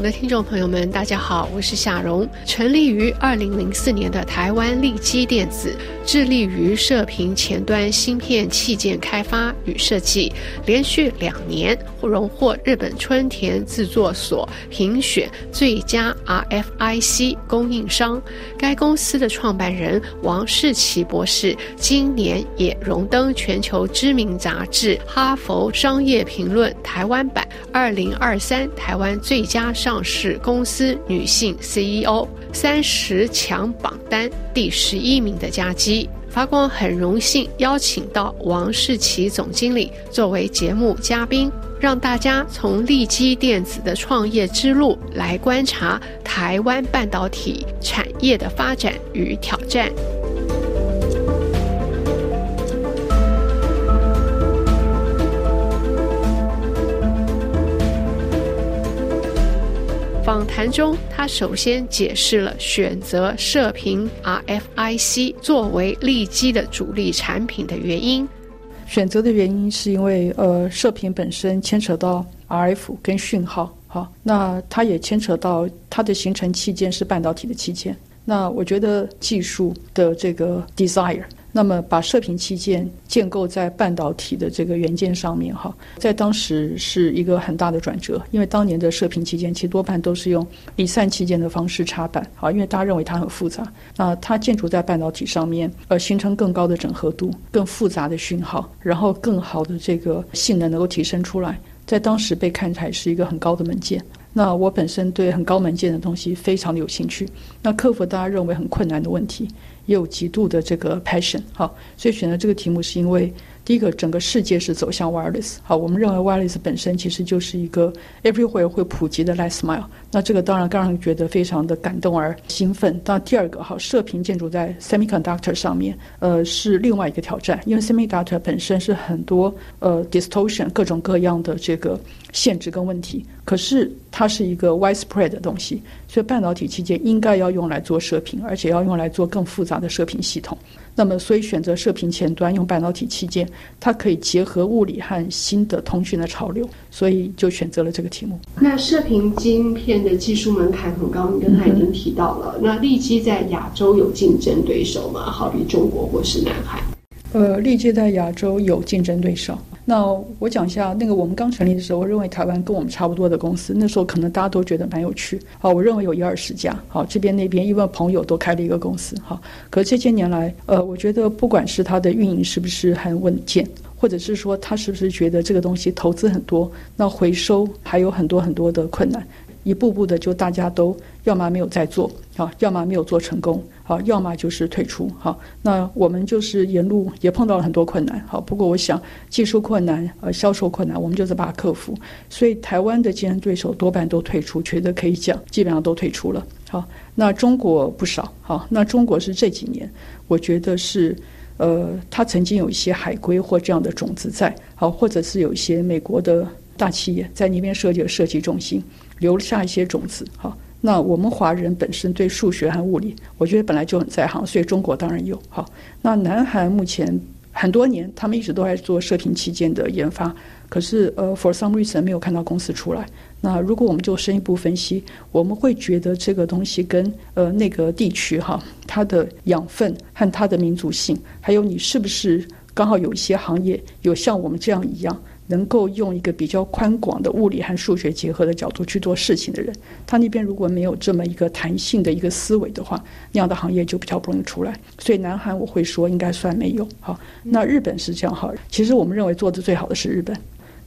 的听众朋友们，大家好，我是夏蓉。成立于二零零四年的台湾利基电子，致力于射频前端芯片器件开发与设计，连续两年荣获日本春田制作所评选最佳 RFIC 供应商。该公司的创办人王世奇博士，今年也荣登全球知名杂志《哈佛商业评论》台湾版二零二三台湾最佳上市公司女性 CEO 三十强榜单第十一名的佳绩。发光很荣幸邀请到王世奇总经理作为节目嘉宾，让大家从利基电子的创业之路来观察台湾半导体产业的发展与挑战。访谈中，他首先解释了选择射频 RFIC 作为利基的主力产品的原因。选择的原因是因为，呃，射频本身牵扯到 RF 跟讯号，好，那它也牵扯到它的形成器件是半导体的器件。那我觉得技术的这个 desire。那么，把射频器件建构在半导体的这个元件上面，哈，在当时是一个很大的转折，因为当年的射频器件其实多半都是用离散器件的方式插板，啊，因为大家认为它很复杂，那它建筑在半导体上面，呃，形成更高的整合度、更复杂的讯号，然后更好的这个性能能够提升出来，在当时被看来是一个很高的门槛。那我本身对很高门槛的东西非常的有兴趣，那克服大家认为很困难的问题。也有极度的这个 passion，好，所以选择这个题目是因为。第一个，整个世界是走向 wireless。好，我们认为 wireless 本身其实就是一个 everywhere 会普及的 last mile。那这个当然让人觉得非常的感动而兴奋。那第二个，好，射频建筑在 semiconductor 上面，呃，是另外一个挑战，因为 semiconductor 本身是很多呃 distortion 各种各样的这个限制跟问题。可是它是一个 widespread 的东西，所以半导体器件应该要用来做射频，而且要用来做更复杂的射频系统。那么，所以选择射频前端用半导体器件，它可以结合物理和新的通讯的潮流，所以就选择了这个题目。那射频晶片的技术门槛很高，你刚才已经提到了。那立基在亚洲有竞争对手吗？好比中国或是南海？呃，立基在亚洲有竞争对手。那我讲一下，那个我们刚成立的时候，我认为台湾跟我们差不多的公司，那时候可能大家都觉得蛮有趣。好，我认为有一二十家。好，这边那边因为朋友都开了一个公司。好，可这些年来，呃，我觉得不管是它的运营是不是很稳健，或者是说他是不是觉得这个东西投资很多，那回收还有很多很多的困难。一步步的，就大家都要么没有在做，好，要么没有做成功，好，要么就是退出，好。那我们就是沿路也碰到了很多困难，好。不过我想技术困难、呃销售困难，我们就是把它克服。所以台湾的竞争对手多半都退出，觉得可以讲，基本上都退出了。好，那中国不少，好，那中国是这几年，我觉得是，呃，它曾经有一些海归或这样的种子在，好，或者是有一些美国的大企业在那边设计了设计中心。留下一些种子，好。那我们华人本身对数学和物理，我觉得本来就很在行，所以中国当然有，好。那南韩目前很多年，他们一直都在做射频器件的研发，可是呃，for some reason 没有看到公司出来。那如果我们做深一步分析，我们会觉得这个东西跟呃那个地区哈，它的养分和它的民族性，还有你是不是刚好有一些行业有像我们这样一样。能够用一个比较宽广的物理和数学结合的角度去做事情的人，他那边如果没有这么一个弹性的一个思维的话，那样的行业就比较不容易出来。所以南韩我会说应该算没有。好，那日本是这样哈。其实我们认为做的最好的是日本。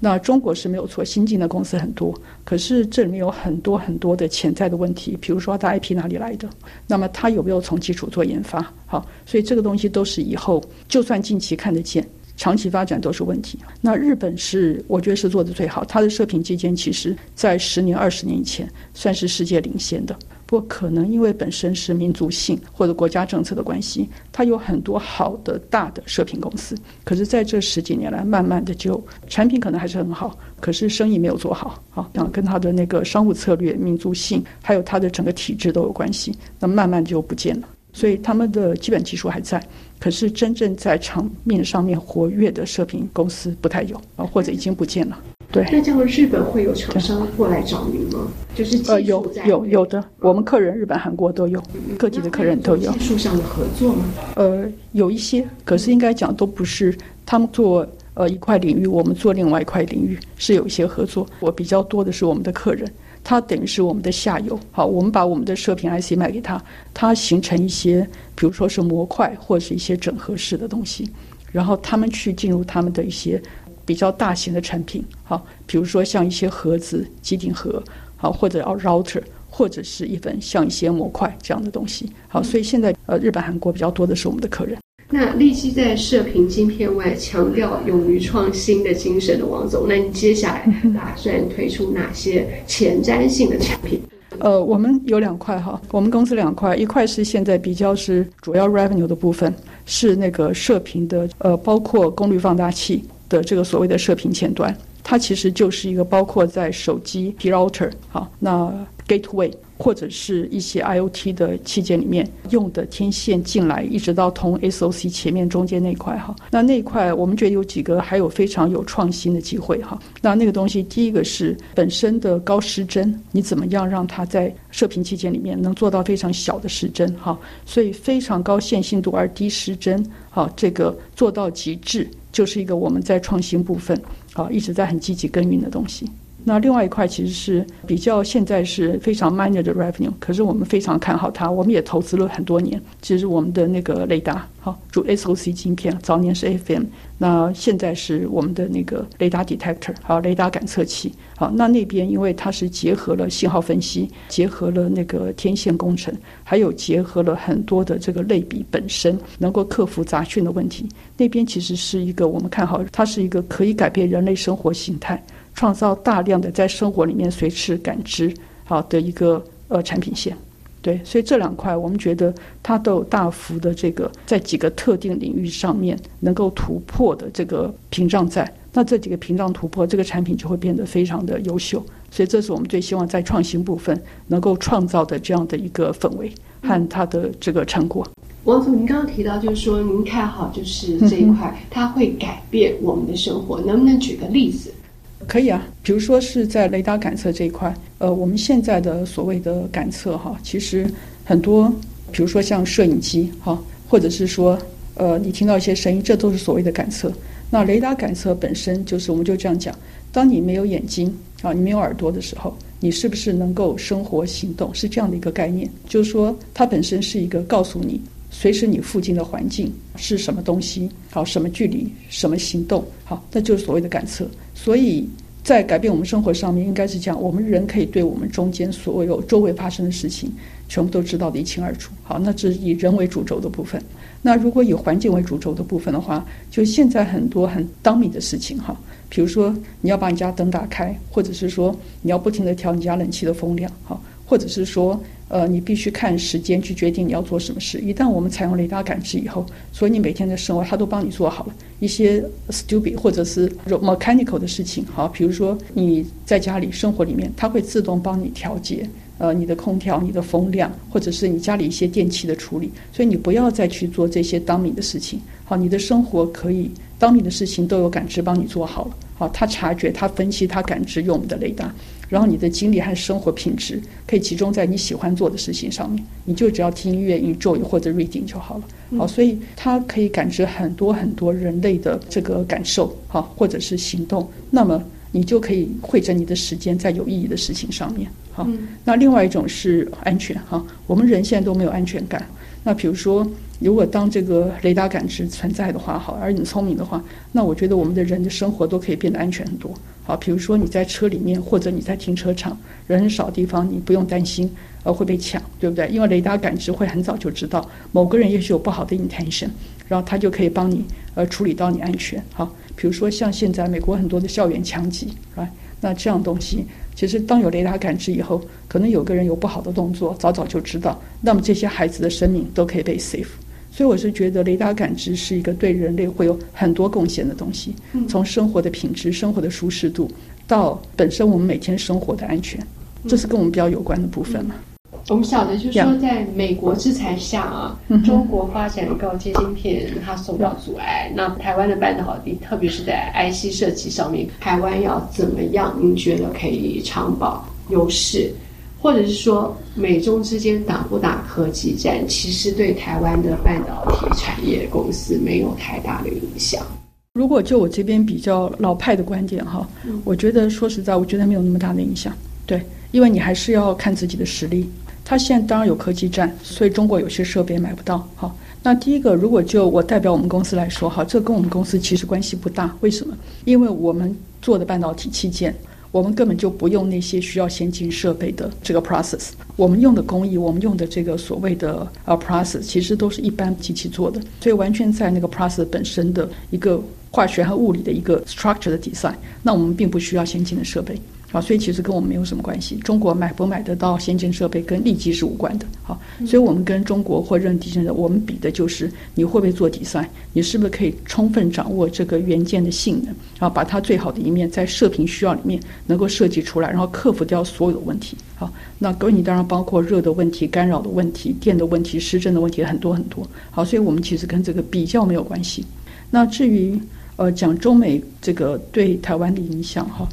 那中国是没有错，新进的公司很多，可是这里面有很多很多的潜在的问题，比如说它 IP 哪里来的，那么它有没有从基础做研发？好，所以这个东西都是以后就算近期看得见。长期发展都是问题。那日本是，我觉得是做的最好。它的射频基建其实，在十年、二十年以前，算是世界领先的。不过，可能因为本身是民族性或者国家政策的关系，它有很多好的大的射频公司。可是，在这十几年来，慢慢的就产品可能还是很好，可是生意没有做好。好，像跟它的那个商务策略、民族性，还有它的整个体制都有关系。那慢慢就不见了。所以，他们的基本技术还在。可是真正在场面上面活跃的射频公司不太有啊，或者已经不见了。对。那这样日本会有厂商过来找您吗？就是呃，有有有的，我们客人日本、韩国都有，各地的客人都有。技术上的合作吗？呃，有一些，可是应该讲都不是他们做呃一块领域，我们做另外一块领域是有一些合作。我比较多的是我们的客人。它等于是我们的下游，好，我们把我们的射频 IC 卖给他，它形成一些，比如说是模块或者是一些整合式的东西，然后他们去进入他们的一些比较大型的产品，好，比如说像一些盒子、机顶盒，好，或者 router，或者是一份像一些模块这样的东西，好，所以现在呃，日本、韩国比较多的是我们的客人。那立基在射频晶片外强调勇于创新的精神的王总，那你接下来 打算推出哪些前瞻性的产品？呃，我们有两块哈，我们公司两块，一块是现在比较是主要 revenue 的部分，是那个射频的，呃，包括功率放大器的这个所谓的射频前端，它其实就是一个包括在手机 router 好，那 gateway。或者是一些 IOT 的器件里面用的天线进来，一直到同 SOC 前面中间那块哈，那那块我们觉得有几个还有非常有创新的机会哈。那那个东西，第一个是本身的高失真，你怎么样让它在射频器件里面能做到非常小的失真哈？所以非常高线性度而低失真，好，这个做到极致，就是一个我们在创新部分啊一直在很积极耕耘的东西。那另外一块其实是比较现在是非常 minor 的 revenue，可是我们非常看好它，我们也投资了很多年。其实我们的那个雷达，好主 SOC 晶片，早年是 FM，那现在是我们的那个雷达 detector，好雷达感测器，好那那边因为它是结合了信号分析，结合了那个天线工程，还有结合了很多的这个类比本身能够克服杂讯的问题，那边其实是一个我们看好它是一个可以改变人类生活形态。创造大量的在生活里面随时感知好的一个呃产品线，对，所以这两块我们觉得它都有大幅的这个在几个特定领域上面能够突破的这个屏障在，那这几个屏障突破，这个产品就会变得非常的优秀，所以这是我们最希望在创新部分能够创造的这样的一个氛围和它的这个成果。王总，您刚刚提到就是说您看好就是这一块，它会改变我们的生活，能不能举个例子？可以啊，比如说是在雷达感测这一块，呃，我们现在的所谓的感测哈，其实很多，比如说像摄影机哈，或者是说，呃，你听到一些声音，这都是所谓的感测。那雷达感测本身就是，我们就这样讲，当你没有眼睛啊，你没有耳朵的时候，你是不是能够生活行动？是这样的一个概念，就是说它本身是一个告诉你，随时你附近的环境是什么东西，好，什么距离，什么行动，好，那就是所谓的感测。所以在改变我们生活上面，应该是讲我们人可以对我们中间所有周围发生的事情，全部都知道的一清二楚。好，那这是以人为主轴的部分。那如果以环境为主轴的部分的话，就现在很多很当米的事情哈，比如说你要把你家灯打开，或者是说你要不停的调你家冷气的风量，哈，或者是说。呃，你必须看时间去决定你要做什么事。一旦我们采用雷达感知以后，所以你每天的生活它都帮你做好了一些 stupid 或者是 mechanical 的事情。好，比如说你在家里生活里面，它会自动帮你调节呃你的空调、你的风量，或者是你家里一些电器的处理。所以你不要再去做这些当米的事情。好，你的生活可以当米的事情都有感知帮你做好了。好，他察觉、他分析、他感知，用我们的雷达。然后你的精力和生活品质可以集中在你喜欢做的事情上面，你就只要听音乐、enjoy 或者 reading 就好了。好，所以它可以感知很多很多人类的这个感受，好，或者是行动。那么你就可以汇整你的时间在有意义的事情上面。好，那另外一种是安全哈，我们人现在都没有安全感。那比如说，如果当这个雷达感知存在的话，好，而你聪明的话，那我觉得我们的人的生活都可以变得安全很多。好，比如说你在车里面，或者你在停车场人很少的地方，你不用担心呃会被抢，对不对？因为雷达感知会很早就知道某个人也许有不好的 intention，然后他就可以帮你呃处理到你安全。好，比如说像现在美国很多的校园枪击，right？那这样东西。其实，当有雷达感知以后，可能有个人有不好的动作，早早就知道，那么这些孩子的生命都可以被 save。所以，我是觉得雷达感知是一个对人类会有很多贡献的东西。从生活的品质、生活的舒适度，到本身我们每天生活的安全，这是跟我们比较有关的部分嘛。我们晓得，就是说，在美国制裁下啊，中国发展高阶芯片它受到阻碍。那台湾的半导体，特别是在 IC 设计上面，台湾要怎么样？您觉得可以长保优势？或者是说，美中之间打不打科技战，其实对台湾的半导体产业公司没有太大的影响。如果就我这边比较老派的观点哈，我觉得说实在，我觉得没有那么大的影响。对，因为你还是要看自己的实力。他现在当然有科技战，所以中国有些设备买不到。好，那第一个，如果就我代表我们公司来说，哈，这跟我们公司其实关系不大。为什么？因为我们做的半导体器件。我们根本就不用那些需要先进设备的这个 process，我们用的工艺，我们用的这个所谓的呃 process，其实都是一般机器做的，所以完全在那个 process 本身的一个化学和物理的一个 structure 的 design，那我们并不需要先进的设备。啊，所以其实跟我们没有什么关系。中国买不买得到先进设备，跟利基是无关的。好，所以我们跟中国或任地震的，我们比的就是你会不会做底算，你是不是可以充分掌握这个元件的性能，然后把它最好的一面在射频需要里面能够设计出来，然后克服掉所有的问题。好，那各位你当然包括热的问题、干扰的问题、电的问题、失真的问题很多很多。好，所以我们其实跟这个比较没有关系。那至于呃讲中美这个对台湾的影响，哈。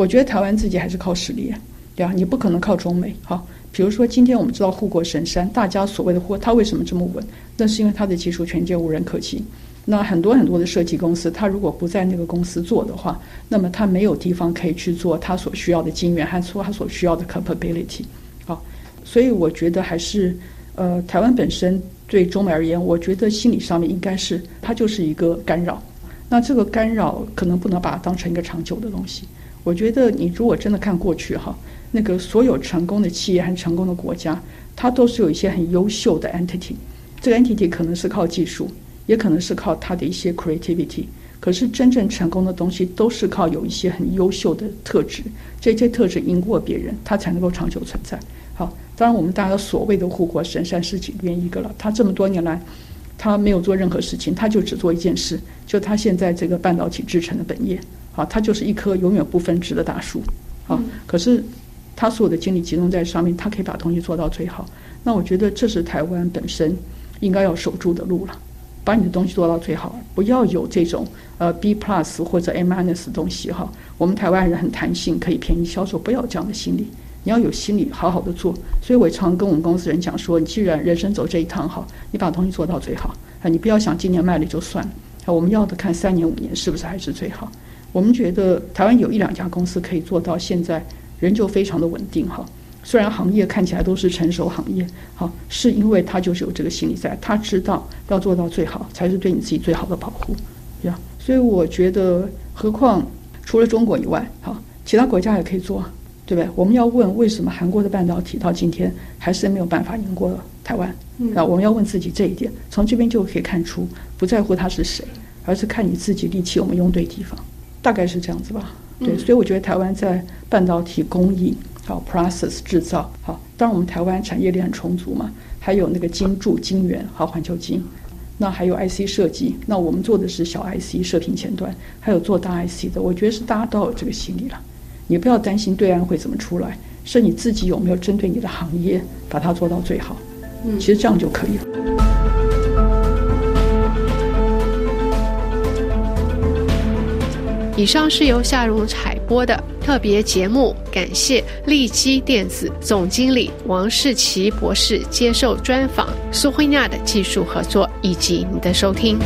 我觉得台湾自己还是靠实力，对啊，你不可能靠中美。好，比如说今天我们知道护国神山，大家所谓的护，它为什么这么稳？那是因为它的技术全界无人可及。那很多很多的设计公司，它如果不在那个公司做的话，那么它没有地方可以去做它所需要的晶圆和做它所需要的 capability。好，所以我觉得还是呃，台湾本身对中美而言，我觉得心理上面应该是它就是一个干扰。那这个干扰可能不能把它当成一个长久的东西。我觉得你如果真的看过去哈，那个所有成功的企业和成功的国家，它都是有一些很优秀的 entity。这个 entity 可能是靠技术，也可能是靠它的一些 creativity。可是真正成功的东西都是靠有一些很优秀的特质，这些特质赢过别人，它才能够长久存在。好，当然我们大家所谓的护国神山是里面一个了。他这么多年来，他没有做任何事情，他就只做一件事，就他现在这个半导体制成的本业。好，它就是一棵永远不分枝的大树。啊，可是他所有的精力集中在上面，他可以把东西做到最好。那我觉得这是台湾本身应该要守住的路了，把你的东西做到最好，不要有这种呃 B plus 或者 A minus 的东西哈。我们台湾人很弹性，可以便宜销售，不要这样的心理。你要有心理，好好的做。所以我常跟我们公司人讲说，你既然人生走这一趟好，你把东西做到最好啊，你不要想今年卖了就算了啊，我们要的看三年五年是不是还是最好。我们觉得台湾有一两家公司可以做到现在仍旧非常的稳定哈，虽然行业看起来都是成熟行业，好，是因为他就是有这个心理在，他知道要做到最好才是对你自己最好的保护，呀，所以我觉得，何况除了中国以外，好，其他国家也可以做，对不对？我们要问为什么韩国的半导体到今天还是没有办法赢过台湾？那我们要问自己这一点，从这边就可以看出，不在乎他是谁，而是看你自己力气有没有用对地方。大概是这样子吧，对，所以我觉得台湾在半导体工艺、好 process 制造、好，当然我们台湾产业链很充足嘛，还有那个金柱、金源、好环球金，那还有 IC 设计，那我们做的是小 IC 射频前端，还有做大 IC 的，我觉得是大家都有这个心理了，你不要担心对岸会怎么出来，是你自己有没有针对你的行业把它做到最好，嗯，其实这样就可以了。以上是由夏荣采播的特别节目，感谢利基电子总经理王世奇博士接受专访，苏慧亚的技术合作以及你的收听。